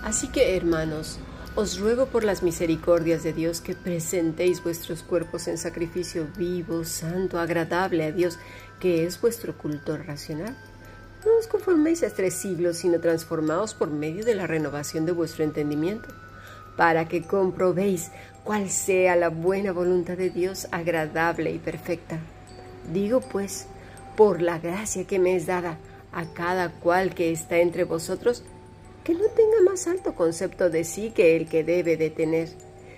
Así que, hermanos, os ruego por las misericordias de Dios que presentéis vuestros cuerpos en sacrificio vivo, santo, agradable a Dios, que es vuestro culto racional. No os conforméis a tres siglos, sino transformaos por medio de la renovación de vuestro entendimiento, para que comprobéis cuál sea la buena voluntad de Dios agradable y perfecta. Digo pues, por la gracia que me es dada a cada cual que está entre vosotros, que no tenga más alto concepto de sí que el que debe de tener,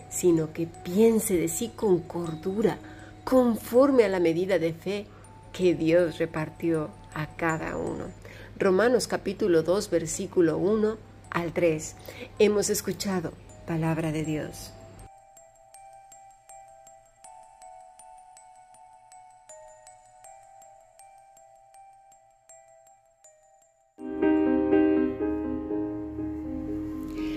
sino que piense de sí con cordura, conforme a la medida de fe que Dios repartió a cada uno. Romanos capítulo 2 versículo 1 al 3. Hemos escuchado palabra de Dios.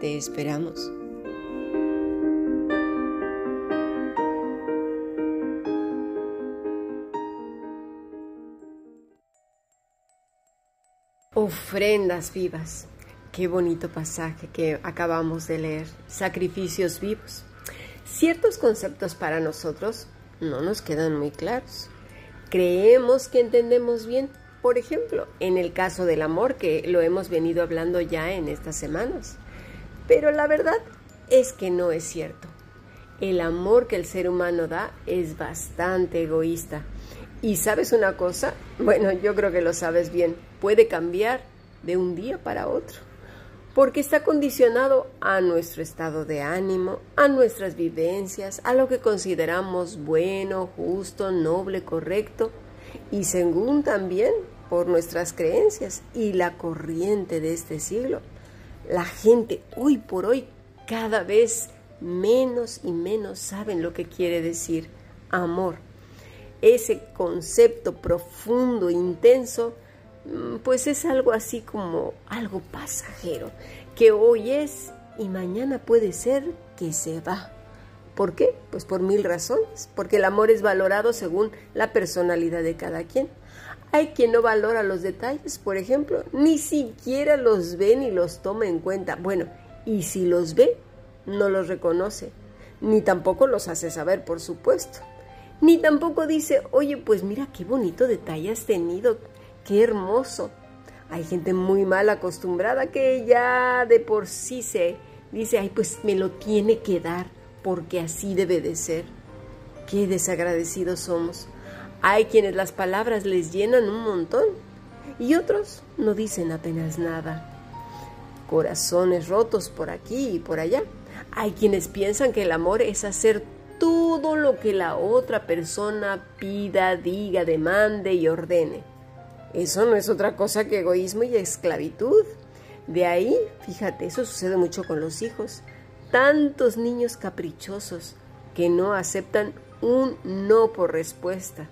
Te esperamos. Ofrendas vivas. Qué bonito pasaje que acabamos de leer. Sacrificios vivos. Ciertos conceptos para nosotros no nos quedan muy claros. Creemos que entendemos bien, por ejemplo, en el caso del amor que lo hemos venido hablando ya en estas semanas. Pero la verdad es que no es cierto. El amor que el ser humano da es bastante egoísta. Y sabes una cosa, bueno, yo creo que lo sabes bien, puede cambiar de un día para otro, porque está condicionado a nuestro estado de ánimo, a nuestras vivencias, a lo que consideramos bueno, justo, noble, correcto, y según también por nuestras creencias y la corriente de este siglo la gente hoy por hoy cada vez menos y menos saben lo que quiere decir amor. Ese concepto profundo, intenso, mm, pues es algo así como algo pasajero, que hoy es y mañana puede ser que se va. ¿Por qué? Pues por mil razones, porque el amor es valorado según la personalidad de cada quien. Hay quien no valora los detalles, por ejemplo, ni siquiera los ve ni los toma en cuenta. Bueno, y si los ve, no los reconoce, ni tampoco los hace saber, por supuesto. Ni tampoco dice, oye, pues mira qué bonito detalle has tenido, qué hermoso. Hay gente muy mal acostumbrada que ya de por sí se dice, ay, pues me lo tiene que dar, porque así debe de ser. Qué desagradecidos somos. Hay quienes las palabras les llenan un montón y otros no dicen apenas nada. Corazones rotos por aquí y por allá. Hay quienes piensan que el amor es hacer todo lo que la otra persona pida, diga, demande y ordene. Eso no es otra cosa que egoísmo y esclavitud. De ahí, fíjate, eso sucede mucho con los hijos. Tantos niños caprichosos que no aceptan un no por respuesta.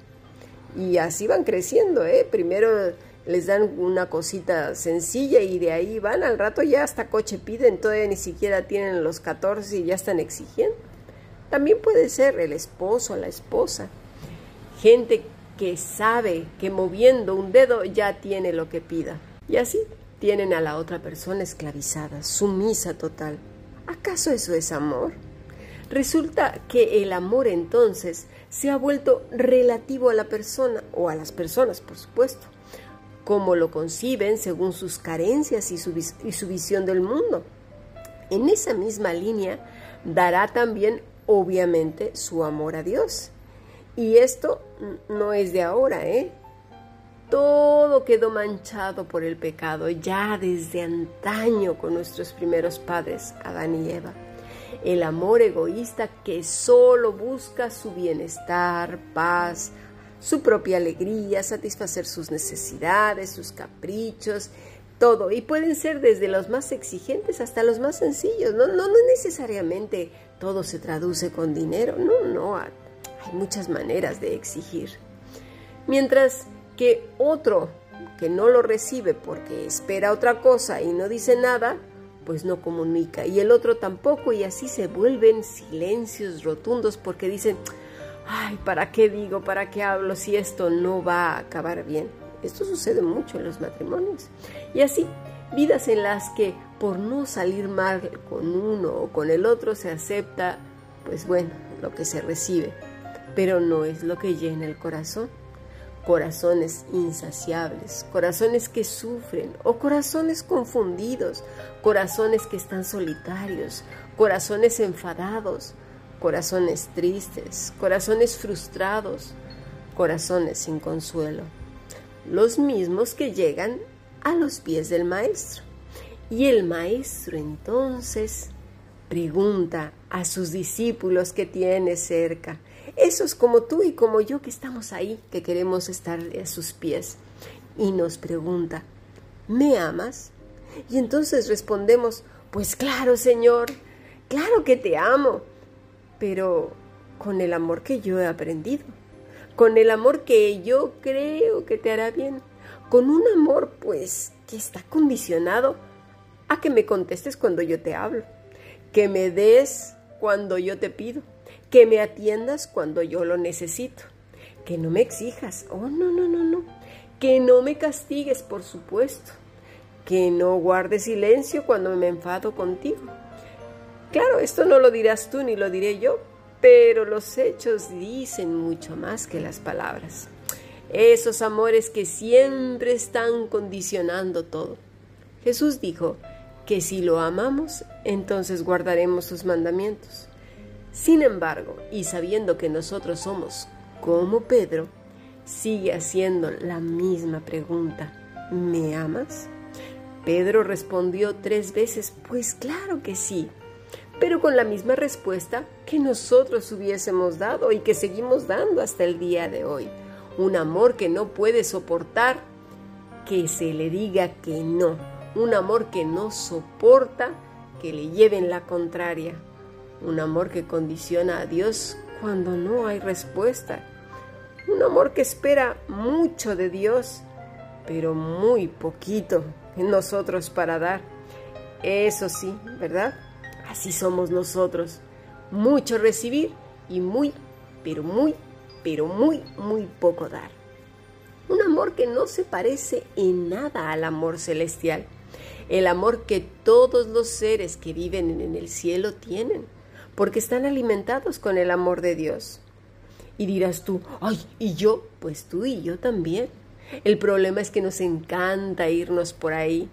Y así van creciendo, ¿eh? Primero les dan una cosita sencilla y de ahí van al rato ya hasta coche piden, todavía ni siquiera tienen los 14 y ya están exigiendo. También puede ser el esposo, la esposa. Gente que sabe que moviendo un dedo ya tiene lo que pida. Y así tienen a la otra persona esclavizada, sumisa total. ¿Acaso eso es amor? Resulta que el amor entonces se ha vuelto relativo a la persona o a las personas, por supuesto, como lo conciben según sus carencias y su, y su visión del mundo. En esa misma línea dará también, obviamente, su amor a Dios. Y esto no es de ahora, ¿eh? Todo quedó manchado por el pecado ya desde antaño con nuestros primeros padres, Adán y Eva el amor egoísta que solo busca su bienestar, paz, su propia alegría, satisfacer sus necesidades, sus caprichos, todo y pueden ser desde los más exigentes hasta los más sencillos. No, no, no necesariamente todo se traduce con dinero, no, no, hay muchas maneras de exigir. Mientras que otro que no lo recibe porque espera otra cosa y no dice nada, pues no comunica. Y el otro tampoco y así se vuelven silencios rotundos porque dicen, ay, ¿para qué digo? ¿Para qué hablo si esto no va a acabar bien? Esto sucede mucho en los matrimonios. Y así, vidas en las que por no salir mal con uno o con el otro se acepta, pues bueno, lo que se recibe, pero no es lo que llena el corazón. Corazones insaciables, corazones que sufren o corazones confundidos, corazones que están solitarios, corazones enfadados, corazones tristes, corazones frustrados, corazones sin consuelo, los mismos que llegan a los pies del maestro. Y el maestro entonces pregunta a sus discípulos que tiene cerca, esos como tú y como yo que estamos ahí, que queremos estar a sus pies, y nos pregunta, ¿me amas? Y entonces respondemos, pues claro, Señor, claro que te amo pero con el amor que yo he aprendido, con el amor que yo creo que te hará bien, con un amor pues que está condicionado a que me contestes cuando yo te hablo, que me des cuando yo te pido, que me atiendas cuando yo lo necesito, que no me exijas, oh no, no, no, no, que no me castigues, por supuesto, que no guardes silencio cuando me enfado contigo Claro, esto no lo dirás tú ni lo diré yo, pero los hechos dicen mucho más que las palabras. Esos amores que siempre están condicionando todo. Jesús dijo que si lo amamos, entonces guardaremos sus mandamientos. Sin embargo, y sabiendo que nosotros somos como Pedro, sigue haciendo la misma pregunta. ¿Me amas? Pedro respondió tres veces, pues claro que sí pero con la misma respuesta que nosotros hubiésemos dado y que seguimos dando hasta el día de hoy. Un amor que no puede soportar que se le diga que no. Un amor que no soporta que le lleven la contraria. Un amor que condiciona a Dios cuando no hay respuesta. Un amor que espera mucho de Dios, pero muy poquito en nosotros para dar. Eso sí, ¿verdad? Así somos nosotros. Mucho recibir y muy, pero muy, pero muy, muy poco dar. Un amor que no se parece en nada al amor celestial. El amor que todos los seres que viven en el cielo tienen, porque están alimentados con el amor de Dios. Y dirás tú, ay, ¿y yo? Pues tú y yo también. El problema es que nos encanta irnos por ahí,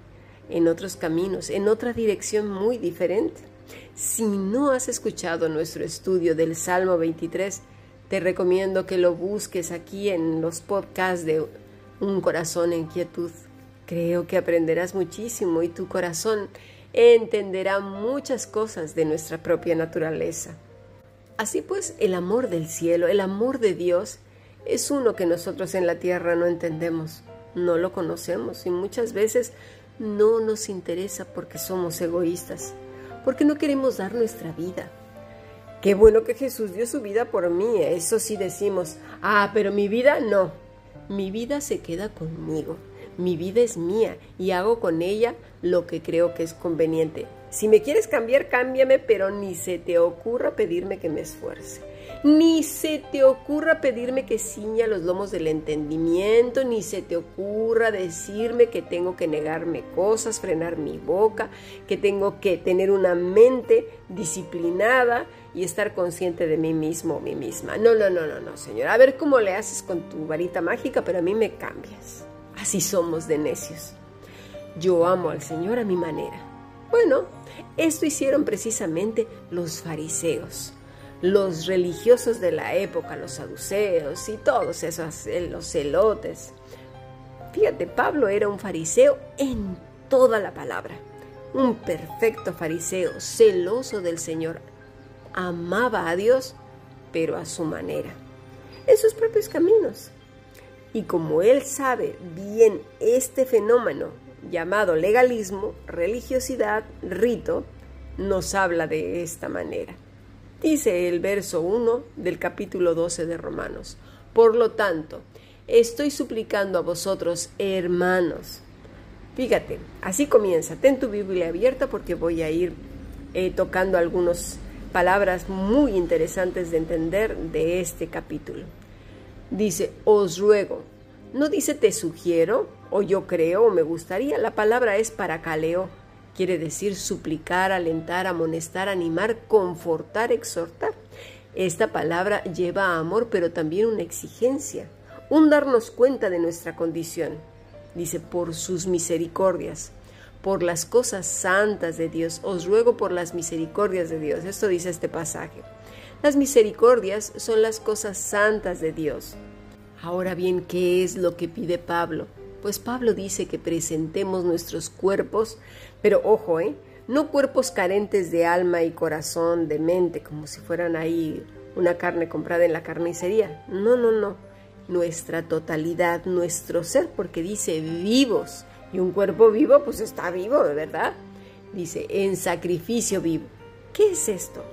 en otros caminos, en otra dirección muy diferente. Si no has escuchado nuestro estudio del Salmo 23, te recomiendo que lo busques aquí en los podcasts de Un corazón en quietud. Creo que aprenderás muchísimo y tu corazón entenderá muchas cosas de nuestra propia naturaleza. Así pues, el amor del cielo, el amor de Dios, es uno que nosotros en la tierra no entendemos, no lo conocemos y muchas veces no nos interesa porque somos egoístas porque no queremos dar nuestra vida. Qué bueno que Jesús dio su vida por mí, eso sí decimos, ah, pero mi vida no, mi vida se queda conmigo, mi vida es mía y hago con ella lo que creo que es conveniente. Si me quieres cambiar, cámbiame, pero ni se te ocurra pedirme que me esfuerce. Ni se te ocurra pedirme que ciña los lomos del entendimiento, ni se te ocurra decirme que tengo que negarme cosas, frenar mi boca, que tengo que tener una mente disciplinada y estar consciente de mí mismo o mí misma. No, no, no, no, no, señor. A ver cómo le haces con tu varita mágica, pero a mí me cambias. Así somos de necios. Yo amo al Señor a mi manera. Bueno, esto hicieron precisamente los fariseos los religiosos de la época, los saduceos y todos esos, eh, los celotes. Fíjate, Pablo era un fariseo en toda la palabra, un perfecto fariseo, celoso del Señor, amaba a Dios, pero a su manera, en sus propios caminos. Y como él sabe bien este fenómeno llamado legalismo, religiosidad, rito, nos habla de esta manera. Dice el verso 1 del capítulo 12 de Romanos. Por lo tanto, estoy suplicando a vosotros, hermanos. Fíjate, así comienza. Ten tu Biblia abierta porque voy a ir eh, tocando algunas palabras muy interesantes de entender de este capítulo. Dice, os ruego. No dice te sugiero, o yo creo, o me gustaría. La palabra es para caleo Quiere decir suplicar, alentar, amonestar, animar, confortar, exhortar. Esta palabra lleva amor, pero también una exigencia, un darnos cuenta de nuestra condición. Dice, por sus misericordias, por las cosas santas de Dios, os ruego por las misericordias de Dios. Esto dice este pasaje. Las misericordias son las cosas santas de Dios. Ahora bien, ¿qué es lo que pide Pablo? Pues Pablo dice que presentemos nuestros cuerpos, pero ojo, ¿eh? No cuerpos carentes de alma y corazón, de mente, como si fueran ahí una carne comprada en la carnicería. No, no, no. Nuestra totalidad, nuestro ser, porque dice vivos. Y un cuerpo vivo, pues está vivo, de verdad. Dice, en sacrificio vivo. ¿Qué es esto?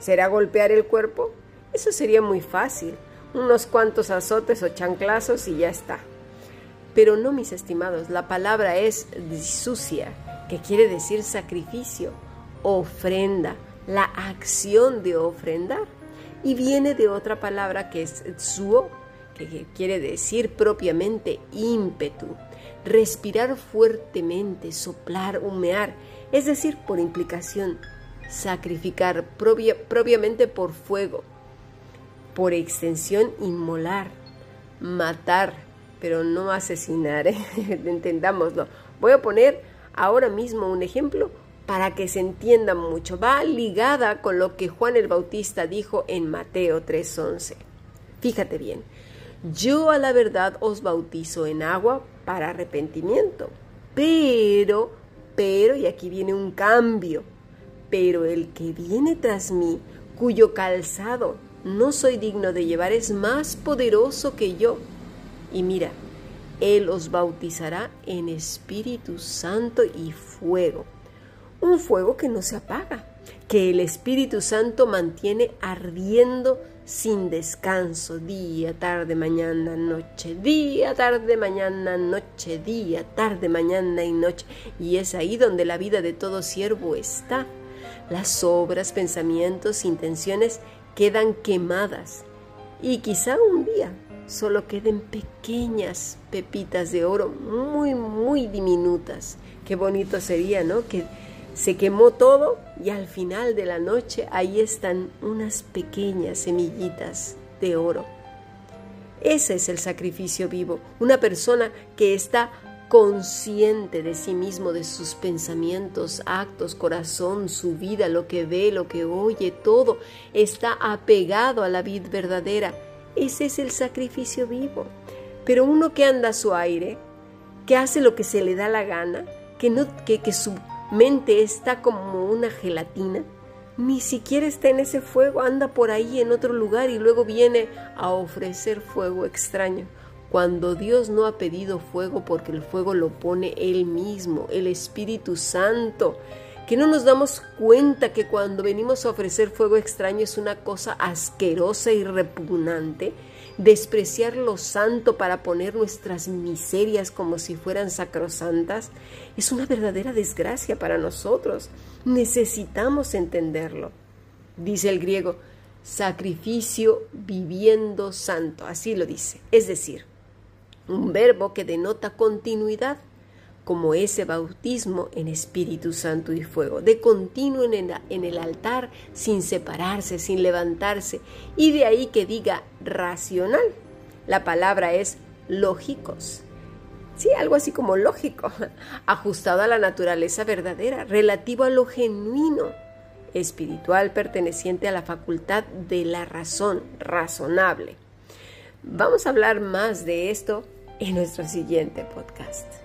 ¿Será golpear el cuerpo? Eso sería muy fácil. Unos cuantos azotes o chanclazos y ya está. Pero no, mis estimados, la palabra es sucia, que quiere decir sacrificio, ofrenda, la acción de ofrendar. Y viene de otra palabra que es suo, que quiere decir propiamente ímpetu, respirar fuertemente, soplar, humear, es decir, por implicación, sacrificar propiamente por fuego, por extensión, inmolar, matar, pero no asesinar, ¿eh? entendámoslo. Voy a poner ahora mismo un ejemplo para que se entienda mucho. Va ligada con lo que Juan el Bautista dijo en Mateo 3:11. Fíjate bien, yo a la verdad os bautizo en agua para arrepentimiento, pero, pero, y aquí viene un cambio, pero el que viene tras mí, cuyo calzado no soy digno de llevar, es más poderoso que yo y mira, Él os bautizará en Espíritu Santo y fuego. Un fuego que no se apaga, que el Espíritu Santo mantiene ardiendo sin descanso, día, tarde, mañana, noche, día, tarde, mañana, noche, día, tarde, mañana y noche. Y es ahí donde la vida de todo siervo está. Las obras, pensamientos, intenciones quedan quemadas. Y quizá un día solo queden pequeñas pepitas de oro, muy, muy diminutas. Qué bonito sería, ¿no? Que se quemó todo y al final de la noche ahí están unas pequeñas semillitas de oro. Ese es el sacrificio vivo, una persona que está consciente de sí mismo, de sus pensamientos, actos, corazón, su vida, lo que ve, lo que oye, todo, está apegado a la vida verdadera ese es el sacrificio vivo. Pero uno que anda a su aire, que hace lo que se le da la gana, que, no, que, que su mente está como una gelatina, ni siquiera está en ese fuego, anda por ahí en otro lugar y luego viene a ofrecer fuego extraño. Cuando Dios no ha pedido fuego porque el fuego lo pone Él mismo, el Espíritu Santo que no nos damos cuenta que cuando venimos a ofrecer fuego extraño es una cosa asquerosa y repugnante, despreciar lo santo para poner nuestras miserias como si fueran sacrosantas, es una verdadera desgracia para nosotros. Necesitamos entenderlo. Dice el griego, sacrificio viviendo santo, así lo dice. Es decir, un verbo que denota continuidad como ese bautismo en Espíritu Santo y fuego, de continuo en el, altar, sin separarse, sin levantarse, y de ahí que diga racional. La palabra es lógicos. Sí, algo así como lógico, ajustado a la naturaleza verdadera, relativo a lo genuino, espiritual, perteneciente a la facultad de la razón, razonable. Vamos a hablar más de esto en nuestro siguiente podcast.